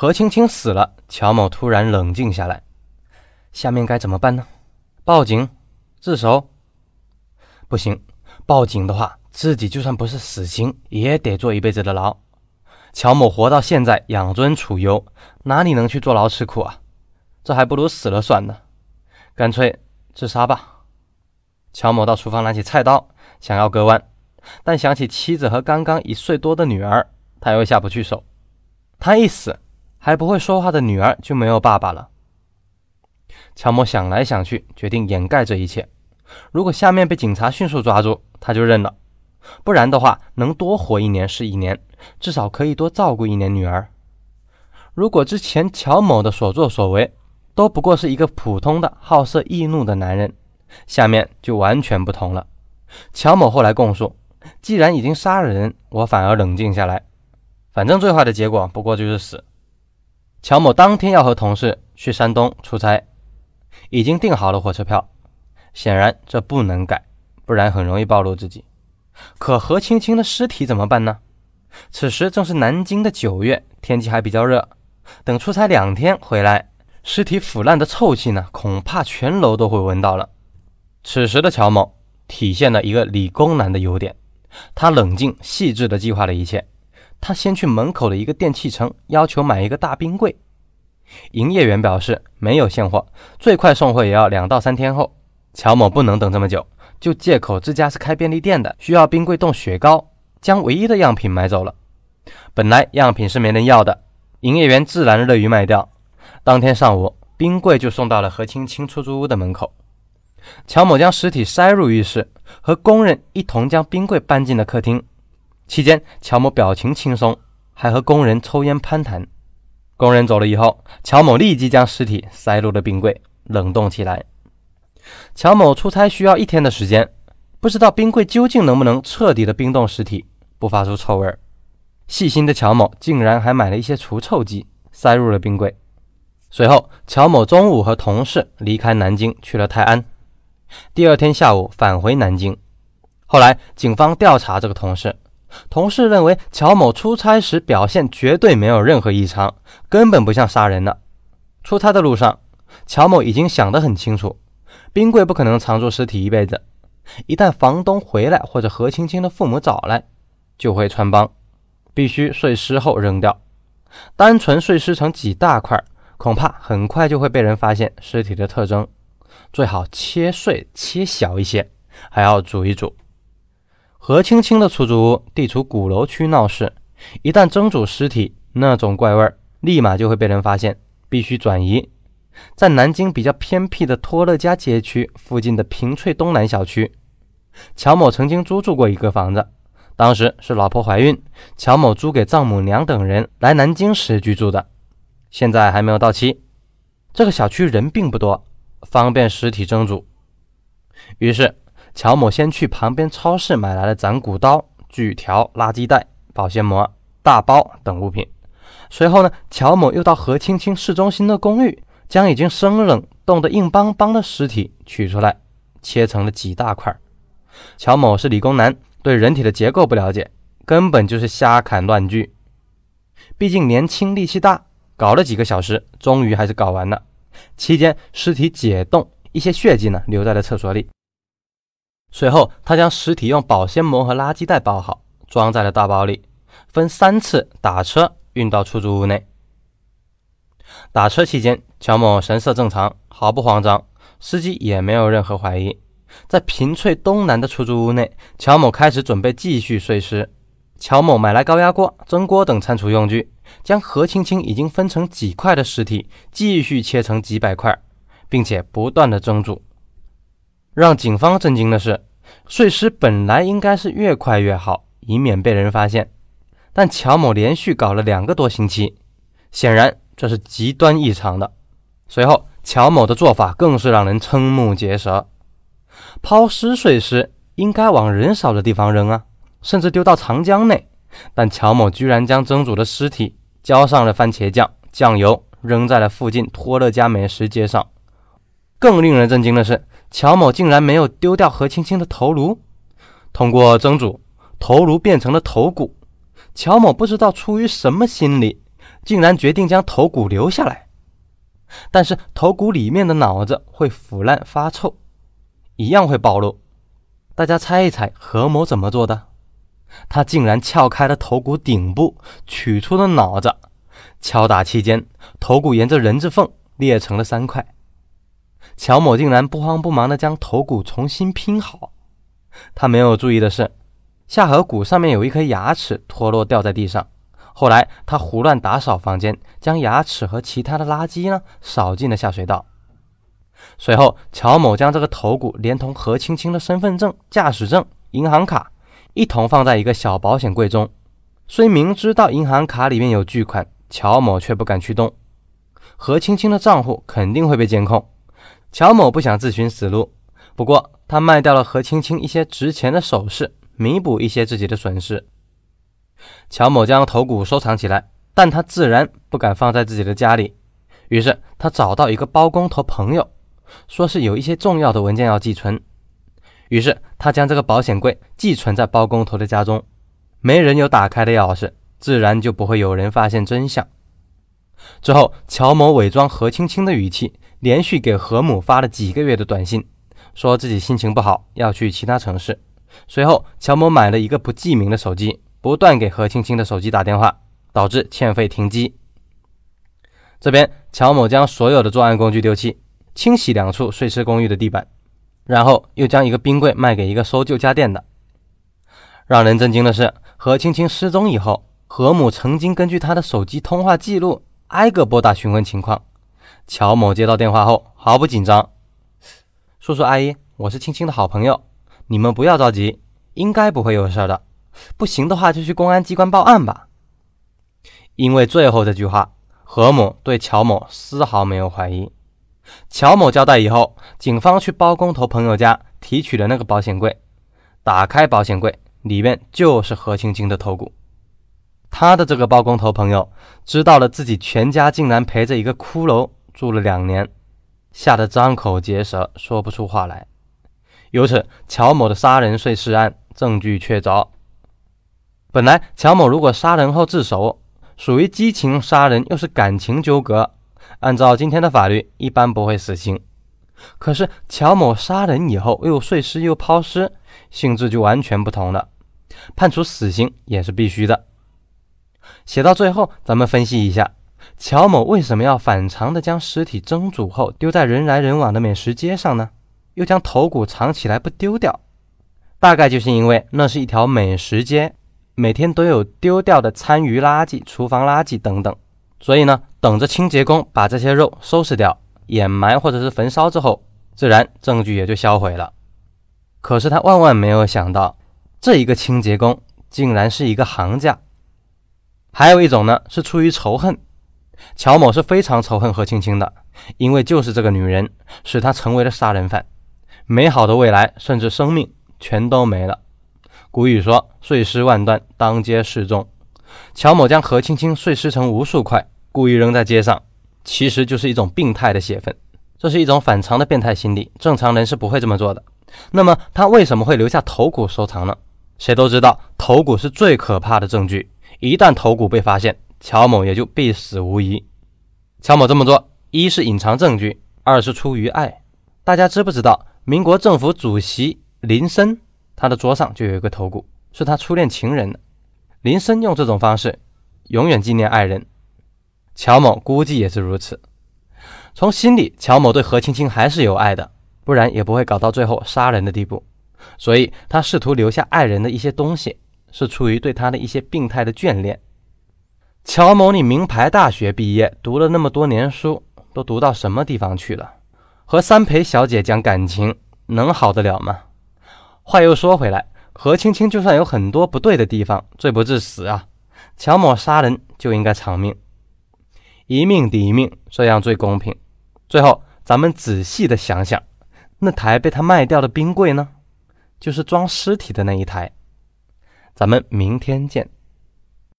何青青死了，乔某突然冷静下来，下面该怎么办呢？报警？自首？不行，报警的话，自己就算不是死刑，也得坐一辈子的牢。乔某活到现在，养尊处优，哪里能去坐牢吃苦啊？这还不如死了算了。干脆自杀吧。乔某到厨房拿起菜刀，想要割腕，但想起妻子和刚刚一岁多的女儿，他又下不去手。他一死，还不会说话的女儿就没有爸爸了。乔某想来想去，决定掩盖这一切。如果下面被警察迅速抓住，他就认了；不然的话，能多活一年是一年，至少可以多照顾一年女儿。如果之前乔某的所作所为都不过是一个普通的好色易怒的男人，下面就完全不同了。乔某后来供述，既然已经杀了人，我反而冷静下来，反正最坏的结果不过就是死。乔某当天要和同事去山东出差，已经订好了火车票。显然这不能改，不然很容易暴露自己。可何青青的尸体怎么办呢？此时正是南京的九月，天气还比较热。等出差两天回来，尸体腐烂的臭气呢，恐怕全楼都会闻到了。此时的乔某体现了一个理工男的优点，他冷静细致地计划了一切。他先去门口的一个电器城，要求买一个大冰柜。营业员表示没有现货，最快送货也要两到三天后。乔某不能等这么久，就借口自家是开便利店的，需要冰柜冻雪糕，将唯一的样品买走了。本来样品是没人要的，营业员自然乐于卖掉。当天上午，冰柜就送到了何青青出租屋的门口。乔某将尸体塞入浴室，和工人一同将冰柜搬进了客厅。期间，乔某表情轻松，还和工人抽烟攀谈。工人走了以后，乔某立即将尸体塞入了冰柜，冷冻起来。乔某出差需要一天的时间，不知道冰柜究竟能不能彻底的冰冻尸体，不发出臭味儿。细心的乔某竟然还买了一些除臭剂，塞入了冰柜。随后，乔某中午和同事离开南京，去了泰安。第二天下午返回南京。后来，警方调查这个同事，同事认为乔某出差时表现绝对没有任何异常，根本不像杀人的。出差的路上，乔某已经想得很清楚。冰柜不可能藏住尸体一辈子，一旦房东回来或者何青青的父母找来，就会穿帮，必须碎尸后扔掉。单纯碎尸成几大块，恐怕很快就会被人发现尸体的特征。最好切碎切小一些，还要煮一煮。何青青的出租屋地处鼓楼区闹市，一旦蒸煮尸体，那种怪味儿立马就会被人发现，必须转移。在南京比较偏僻的托乐家街区附近的平翠东南小区，乔某曾经租住过一个房子，当时是老婆怀孕，乔某租给丈母娘等人来南京时居住的，现在还没有到期。这个小区人并不多，方便尸体蒸煮。于是，乔某先去旁边超市买来了斩骨刀、锯条、垃圾袋、保鲜膜、大包等物品。随后呢，乔某又到何青青市中心的公寓。将已经生冷、冻得硬邦邦的尸体取出来，切成了几大块。乔某是理工男，对人体的结构不了解，根本就是瞎砍乱锯。毕竟年轻力气大，搞了几个小时，终于还是搞完了。期间尸体解冻，一些血迹呢留在了厕所里。随后，他将尸体用保鲜膜和垃圾袋包好，装在了大包里，分三次打车运到出租屋内。打车期间，乔某神色正常，毫不慌张，司机也没有任何怀疑。在平翠东南的出租屋内，乔某开始准备继续碎尸。乔某买来高压锅、蒸锅等餐厨用具，将何青青已经分成几块的尸体继续切成几百块，并且不断的蒸煮。让警方震惊的是，碎尸本来应该是越快越好，以免被人发现，但乔某连续搞了两个多星期，显然。这是极端异常的。随后，乔某的做法更是让人瞠目结舌。抛尸碎尸应该往人少的地方扔啊，甚至丢到长江内。但乔某居然将蒸煮的尸体浇上了番茄酱、酱油，扔在了附近托乐家美食街上。更令人震惊的是，乔某竟然没有丢掉何青青的头颅。通过蒸煮，头颅变成了头骨。乔某不知道出于什么心理。竟然决定将头骨留下来。但是头骨里面的脑子会腐烂发臭，一样会暴露。大家猜一猜，何某怎么做的？他竟然撬开了头骨顶部，取出了脑子。敲打期间，头骨沿着人字缝裂成了三块。乔某竟然不慌不忙地将头骨重新拼好。他没有注意的是，下颌骨上面有一颗牙齿脱落掉在地上。后来他胡乱打扫房间，将牙齿和其他的垃圾呢扫进了下水道。随后，乔某将这个头骨连同何青青的身份证、驾驶证、银行卡一同放在一个小保险柜中。虽明知道银行卡里面有巨款，乔某却不敢去动。何青青的账户肯定会被监控，乔某不想自寻死路。不过，他卖掉了何青青一些值钱的首饰，弥补一些自己的损失。乔某将头骨收藏起来，但他自然不敢放在自己的家里。于是他找到一个包工头朋友，说是有一些重要的文件要寄存。于是他将这个保险柜寄存在包工头的家中，没人有打开的钥匙，自然就不会有人发现真相。之后，乔某伪装何青青的语气，连续给何母发了几个月的短信，说自己心情不好，要去其他城市。随后，乔某买了一个不记名的手机。不断给何青青的手机打电话，导致欠费停机。这边乔某将所有的作案工具丢弃，清洗两处碎尸公寓的地板，然后又将一个冰柜卖给一个收旧家电的。让人震惊的是，何青青失踪以后，何母曾经根据她的手机通话记录挨个拨打询问情况。乔某接到电话后毫不紧张：“叔叔阿姨，我是青青的好朋友，你们不要着急，应该不会有事的。”不行的话，就去公安机关报案吧。因为最后这句话，何某对乔某丝毫没有怀疑。乔某交代以后，警方去包工头朋友家提取了那个保险柜，打开保险柜，里面就是何青青的头骨。他的这个包工头朋友知道了自己全家竟然陪着一个骷髅住了两年，吓得张口结舌，说不出话来。由此，乔某的杀人碎尸案证据确凿。本来乔某如果杀人后自首，属于激情杀人，又是感情纠葛，按照今天的法律，一般不会死刑。可是乔某杀人以后又碎尸又抛尸，性质就完全不同了，判处死刑也是必须的。写到最后，咱们分析一下，乔某为什么要反常的将尸体蒸煮后丢在人来人往的美食街上呢？又将头骨藏起来不丢掉，大概就是因为那是一条美食街。每天都有丢掉的餐余垃圾、厨房垃圾等等，所以呢，等着清洁工把这些肉收拾掉、掩埋或者是焚烧之后，自然证据也就销毁了。可是他万万没有想到，这一个清洁工竟然是一个行家。还有一种呢，是出于仇恨。乔某是非常仇恨何青青的，因为就是这个女人使他成为了杀人犯，美好的未来甚至生命全都没了。古语说：“碎尸万段，当街示众。”乔某将何青青碎尸成无数块，故意扔在街上，其实就是一种病态的泄愤。这是一种反常的变态心理，正常人是不会这么做的。那么他为什么会留下头骨收藏呢？谁都知道，头骨是最可怕的证据，一旦头骨被发现，乔某也就必死无疑。乔某这么做，一是隐藏证据，二是出于爱。大家知不知道，民国政府主席林森？他的桌上就有一个头骨，是他初恋情人林森用这种方式永远纪念爱人。乔某估计也是如此。从心里，乔某对何青青还是有爱的，不然也不会搞到最后杀人的地步。所以他试图留下爱人的一些东西，是出于对他的一些病态的眷恋。乔某，你名牌大学毕业，读了那么多年书，都读到什么地方去了？和三陪小姐讲感情，能好得了吗？话又说回来，何青青就算有很多不对的地方，罪不至死啊！乔某杀人就应该偿命，一命抵一命，这样最公平。最后，咱们仔细的想想，那台被他卖掉的冰柜呢？就是装尸体的那一台。咱们明天见。